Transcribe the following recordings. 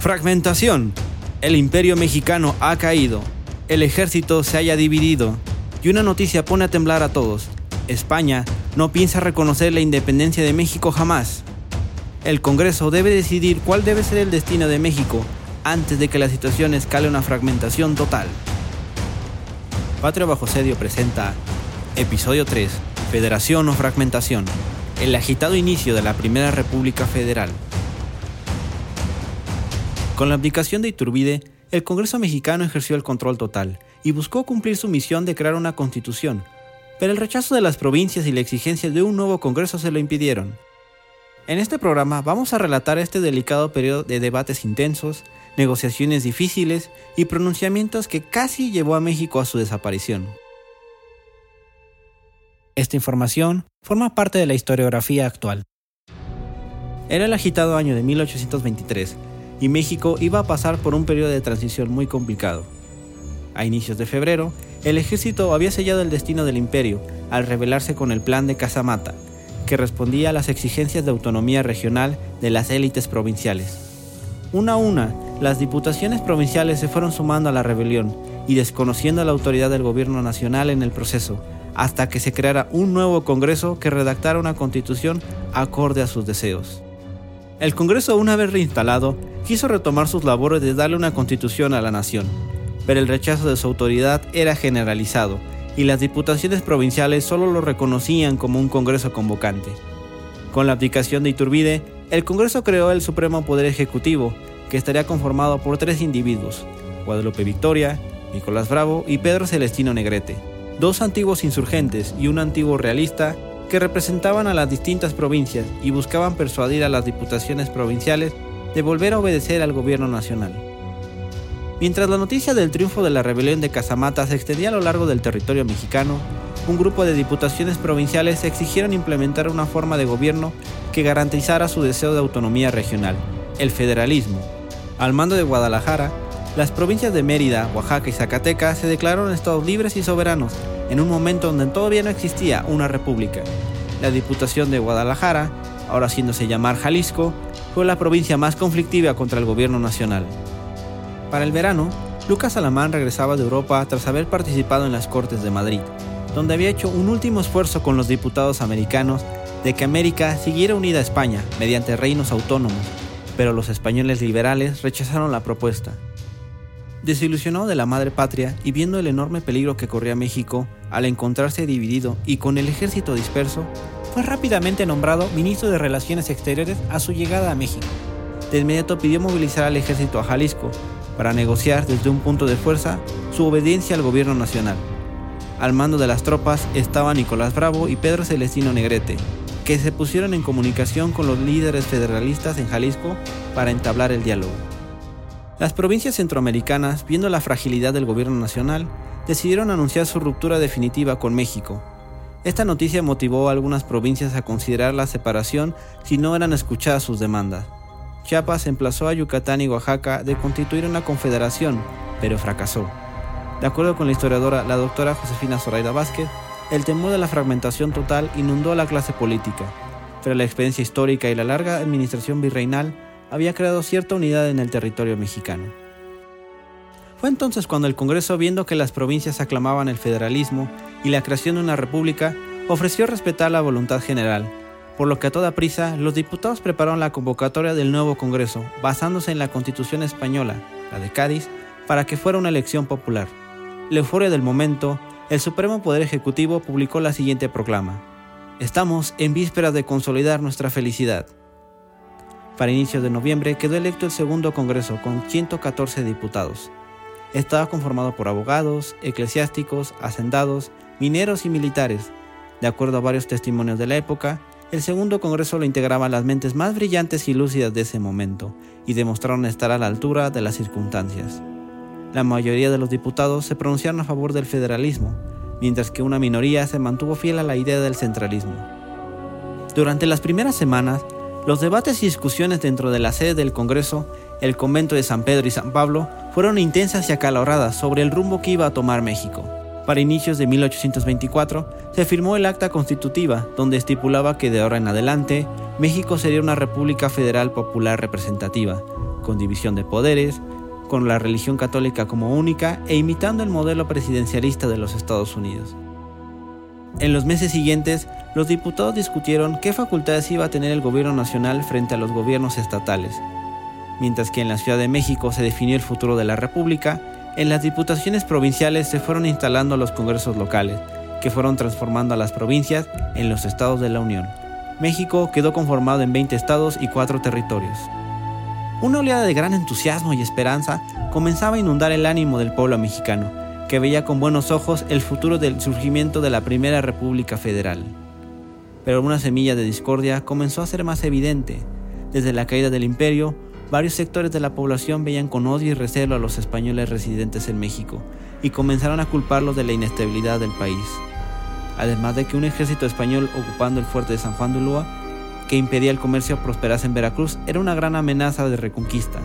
Fragmentación. El imperio mexicano ha caído. El ejército se haya dividido. Y una noticia pone a temblar a todos. España no piensa reconocer la independencia de México jamás. El Congreso debe decidir cuál debe ser el destino de México antes de que la situación escale una fragmentación total. Patria Bajo Sedio presenta Episodio 3, Federación o Fragmentación, el agitado inicio de la Primera República Federal. Con la abdicación de Iturbide, el Congreso mexicano ejerció el control total y buscó cumplir su misión de crear una constitución, pero el rechazo de las provincias y la exigencia de un nuevo Congreso se lo impidieron. En este programa vamos a relatar este delicado periodo de debates intensos, negociaciones difíciles y pronunciamientos que casi llevó a México a su desaparición. Esta información forma parte de la historiografía actual. Era el agitado año de 1823 y México iba a pasar por un periodo de transición muy complicado. A inicios de febrero, el ejército había sellado el destino del imperio al rebelarse con el plan de Casamata, que respondía a las exigencias de autonomía regional de las élites provinciales. Una a una, las diputaciones provinciales se fueron sumando a la rebelión y desconociendo la autoridad del gobierno nacional en el proceso, hasta que se creara un nuevo Congreso que redactara una constitución acorde a sus deseos. El Congreso, una vez reinstalado, quiso retomar sus labores de darle una constitución a la nación, pero el rechazo de su autoridad era generalizado y las diputaciones provinciales solo lo reconocían como un Congreso convocante. Con la abdicación de Iturbide, el Congreso creó el Supremo Poder Ejecutivo, que estaría conformado por tres individuos, Guadalupe Victoria, Nicolás Bravo y Pedro Celestino Negrete, dos antiguos insurgentes y un antiguo realista que representaban a las distintas provincias y buscaban persuadir a las diputaciones provinciales de volver a obedecer al gobierno nacional. Mientras la noticia del triunfo de la rebelión de Casamata se extendía a lo largo del territorio mexicano, un grupo de diputaciones provinciales exigieron implementar una forma de gobierno que garantizara su deseo de autonomía regional, el federalismo. Al mando de Guadalajara, las provincias de Mérida, Oaxaca y Zacatecas se declararon estados libres y soberanos en un momento donde todavía no existía una república. La Diputación de Guadalajara, ahora haciéndose llamar Jalisco, fue la provincia más conflictiva contra el gobierno nacional. Para el verano, Lucas Alamán regresaba de Europa tras haber participado en las Cortes de Madrid, donde había hecho un último esfuerzo con los diputados americanos de que América siguiera unida a España mediante reinos autónomos, pero los españoles liberales rechazaron la propuesta. Desilusionado de la madre patria y viendo el enorme peligro que corría México al encontrarse dividido y con el ejército disperso, fue rápidamente nombrado ministro de Relaciones Exteriores a su llegada a México. De inmediato pidió movilizar al ejército a Jalisco para negociar desde un punto de fuerza su obediencia al gobierno nacional. Al mando de las tropas estaban Nicolás Bravo y Pedro Celestino Negrete, que se pusieron en comunicación con los líderes federalistas en Jalisco para entablar el diálogo. Las provincias centroamericanas, viendo la fragilidad del gobierno nacional, decidieron anunciar su ruptura definitiva con México. Esta noticia motivó a algunas provincias a considerar la separación si no eran escuchadas sus demandas. Chiapas emplazó a Yucatán y Oaxaca de constituir una confederación, pero fracasó. De acuerdo con la historiadora la doctora Josefina Zoraida Vázquez, el temor de la fragmentación total inundó a la clase política, pero la experiencia histórica y la larga administración virreinal había creado cierta unidad en el territorio mexicano. Fue entonces cuando el Congreso, viendo que las provincias aclamaban el federalismo y la creación de una república, ofreció respetar la voluntad general, por lo que a toda prisa los diputados prepararon la convocatoria del nuevo Congreso, basándose en la Constitución española, la de Cádiz, para que fuera una elección popular. La euforia del momento, el Supremo Poder Ejecutivo publicó la siguiente proclama. Estamos en vísperas de consolidar nuestra felicidad. Para inicios de noviembre quedó electo el segundo Congreso con 114 diputados. Estaba conformado por abogados, eclesiásticos, hacendados, mineros y militares. De acuerdo a varios testimonios de la época, el segundo Congreso lo integraban las mentes más brillantes y lúcidas de ese momento, y demostraron estar a la altura de las circunstancias. La mayoría de los diputados se pronunciaron a favor del federalismo, mientras que una minoría se mantuvo fiel a la idea del centralismo. Durante las primeras semanas, los debates y discusiones dentro de la sede del Congreso, el convento de San Pedro y San Pablo, fueron intensas y acaloradas sobre el rumbo que iba a tomar México. Para inicios de 1824 se firmó el acta constitutiva, donde estipulaba que de ahora en adelante México sería una república federal popular representativa, con división de poderes, con la religión católica como única e imitando el modelo presidencialista de los Estados Unidos. En los meses siguientes, los diputados discutieron qué facultades iba a tener el gobierno nacional frente a los gobiernos estatales. Mientras que en la Ciudad de México se definió el futuro de la República, en las diputaciones provinciales se fueron instalando los congresos locales, que fueron transformando a las provincias en los estados de la Unión. México quedó conformado en 20 estados y 4 territorios. Una oleada de gran entusiasmo y esperanza comenzaba a inundar el ánimo del pueblo mexicano, que veía con buenos ojos el futuro del surgimiento de la Primera República Federal. Pero una semilla de discordia comenzó a ser más evidente. Desde la caída del imperio, varios sectores de la población veían con odio y recelo a los españoles residentes en México y comenzaron a culparlos de la inestabilidad del país. Además de que un ejército español ocupando el fuerte de San Juan de Ulúa, que impedía el comercio prosperase en Veracruz, era una gran amenaza de reconquista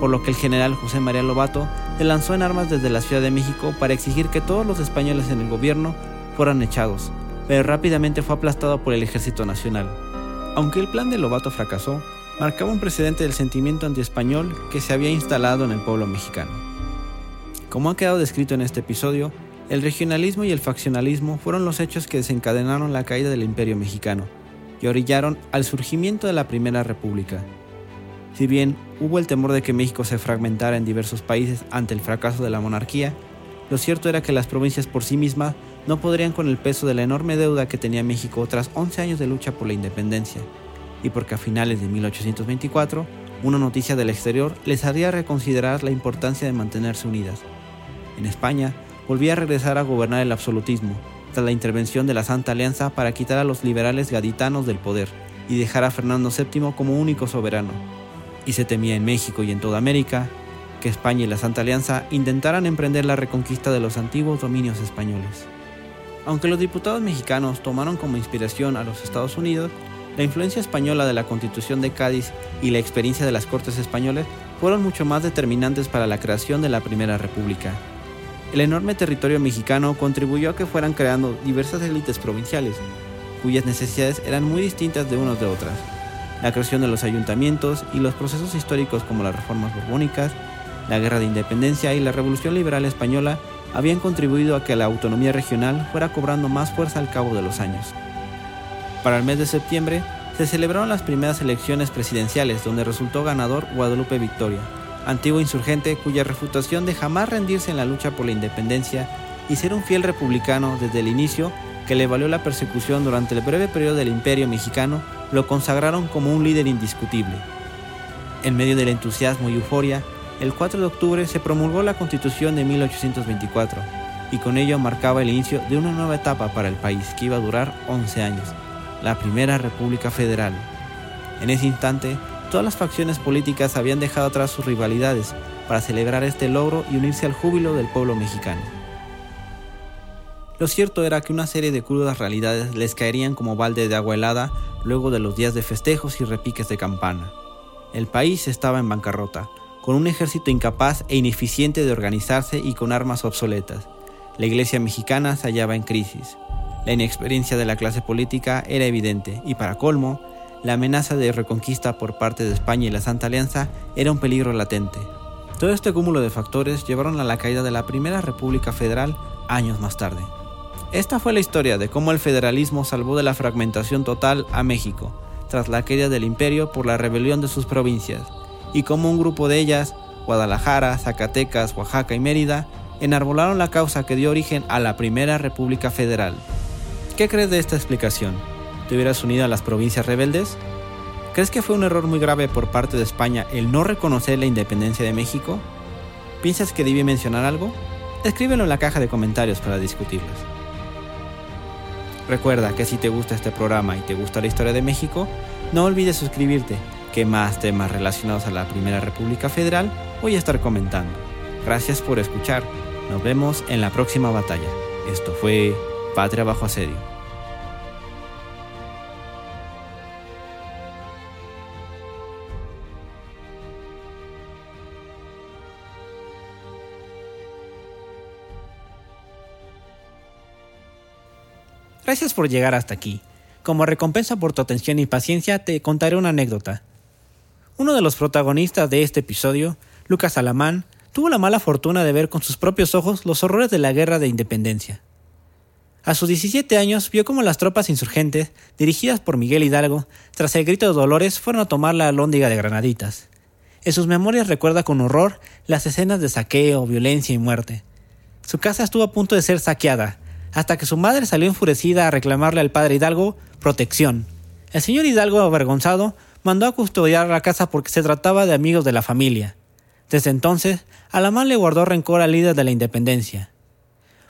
por lo que el general José María Lobato se lanzó en armas desde la Ciudad de México para exigir que todos los españoles en el gobierno fueran echados, pero rápidamente fue aplastado por el Ejército Nacional. Aunque el plan de Lobato fracasó, marcaba un precedente del sentimiento antiespañol que se había instalado en el pueblo mexicano. Como ha quedado descrito en este episodio, el regionalismo y el faccionalismo fueron los hechos que desencadenaron la caída del imperio mexicano y orillaron al surgimiento de la Primera República, si bien hubo el temor de que México se fragmentara en diversos países ante el fracaso de la monarquía, lo cierto era que las provincias por sí mismas no podrían con el peso de la enorme deuda que tenía México tras 11 años de lucha por la independencia, y porque a finales de 1824, una noticia del exterior les haría reconsiderar la importancia de mantenerse unidas. En España, volvía a regresar a gobernar el absolutismo, tras la intervención de la Santa Alianza para quitar a los liberales gaditanos del poder y dejar a Fernando VII como único soberano, y se temía en México y en toda América que España y la Santa Alianza intentaran emprender la reconquista de los antiguos dominios españoles. Aunque los diputados mexicanos tomaron como inspiración a los Estados Unidos, la influencia española de la Constitución de Cádiz y la experiencia de las Cortes españolas fueron mucho más determinantes para la creación de la Primera República. El enorme territorio mexicano contribuyó a que fueran creando diversas élites provinciales, cuyas necesidades eran muy distintas de unas de otras la creación de los ayuntamientos y los procesos históricos como las reformas borbónicas, la guerra de independencia y la revolución liberal española habían contribuido a que la autonomía regional fuera cobrando más fuerza al cabo de los años. Para el mes de septiembre se celebraron las primeras elecciones presidenciales donde resultó ganador Guadalupe Victoria, antiguo insurgente cuya refutación de jamás rendirse en la lucha por la independencia y ser un fiel republicano desde el inicio que le valió la persecución durante el breve periodo del imperio mexicano lo consagraron como un líder indiscutible. En medio del entusiasmo y euforia, el 4 de octubre se promulgó la Constitución de 1824 y con ello marcaba el inicio de una nueva etapa para el país que iba a durar 11 años, la Primera República Federal. En ese instante, todas las facciones políticas habían dejado atrás sus rivalidades para celebrar este logro y unirse al júbilo del pueblo mexicano. Lo cierto era que una serie de crudas realidades les caerían como balde de agua helada luego de los días de festejos y repiques de campana. El país estaba en bancarrota, con un ejército incapaz e ineficiente de organizarse y con armas obsoletas. La iglesia mexicana se hallaba en crisis. La inexperiencia de la clase política era evidente y para colmo, la amenaza de reconquista por parte de España y la Santa Alianza era un peligro latente. Todo este cúmulo de factores llevaron a la caída de la Primera República Federal años más tarde. Esta fue la historia de cómo el federalismo salvó de la fragmentación total a México, tras la caída del imperio por la rebelión de sus provincias, y cómo un grupo de ellas, Guadalajara, Zacatecas, Oaxaca y Mérida, enarbolaron la causa que dio origen a la Primera República Federal. ¿Qué crees de esta explicación? ¿Te hubieras unido a las provincias rebeldes? ¿Crees que fue un error muy grave por parte de España el no reconocer la independencia de México? ¿Piensas que debí mencionar algo? Escríbelo en la caja de comentarios para discutirlos. Recuerda que si te gusta este programa y te gusta la historia de México, no olvides suscribirte, que más temas relacionados a la Primera República Federal voy a estar comentando. Gracias por escuchar. Nos vemos en la próxima batalla. Esto fue Patria bajo asedio. Gracias por llegar hasta aquí. Como recompensa por tu atención y paciencia, te contaré una anécdota. Uno de los protagonistas de este episodio, Lucas Alamán, tuvo la mala fortuna de ver con sus propios ojos los horrores de la guerra de independencia. A sus 17 años vio cómo las tropas insurgentes, dirigidas por Miguel Hidalgo, tras el grito de Dolores, fueron a tomar la alhóndiga de Granaditas. En sus memorias recuerda con horror las escenas de saqueo, violencia y muerte. Su casa estuvo a punto de ser saqueada, hasta que su madre salió enfurecida a reclamarle al padre Hidalgo protección. El señor Hidalgo, avergonzado, mandó a custodiar la casa porque se trataba de amigos de la familia. Desde entonces, Alamán le guardó rencor al líder de la independencia.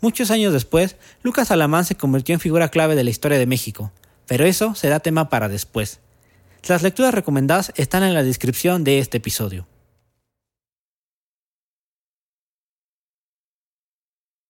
Muchos años después, Lucas Alamán se convirtió en figura clave de la historia de México, pero eso será tema para después. Las lecturas recomendadas están en la descripción de este episodio.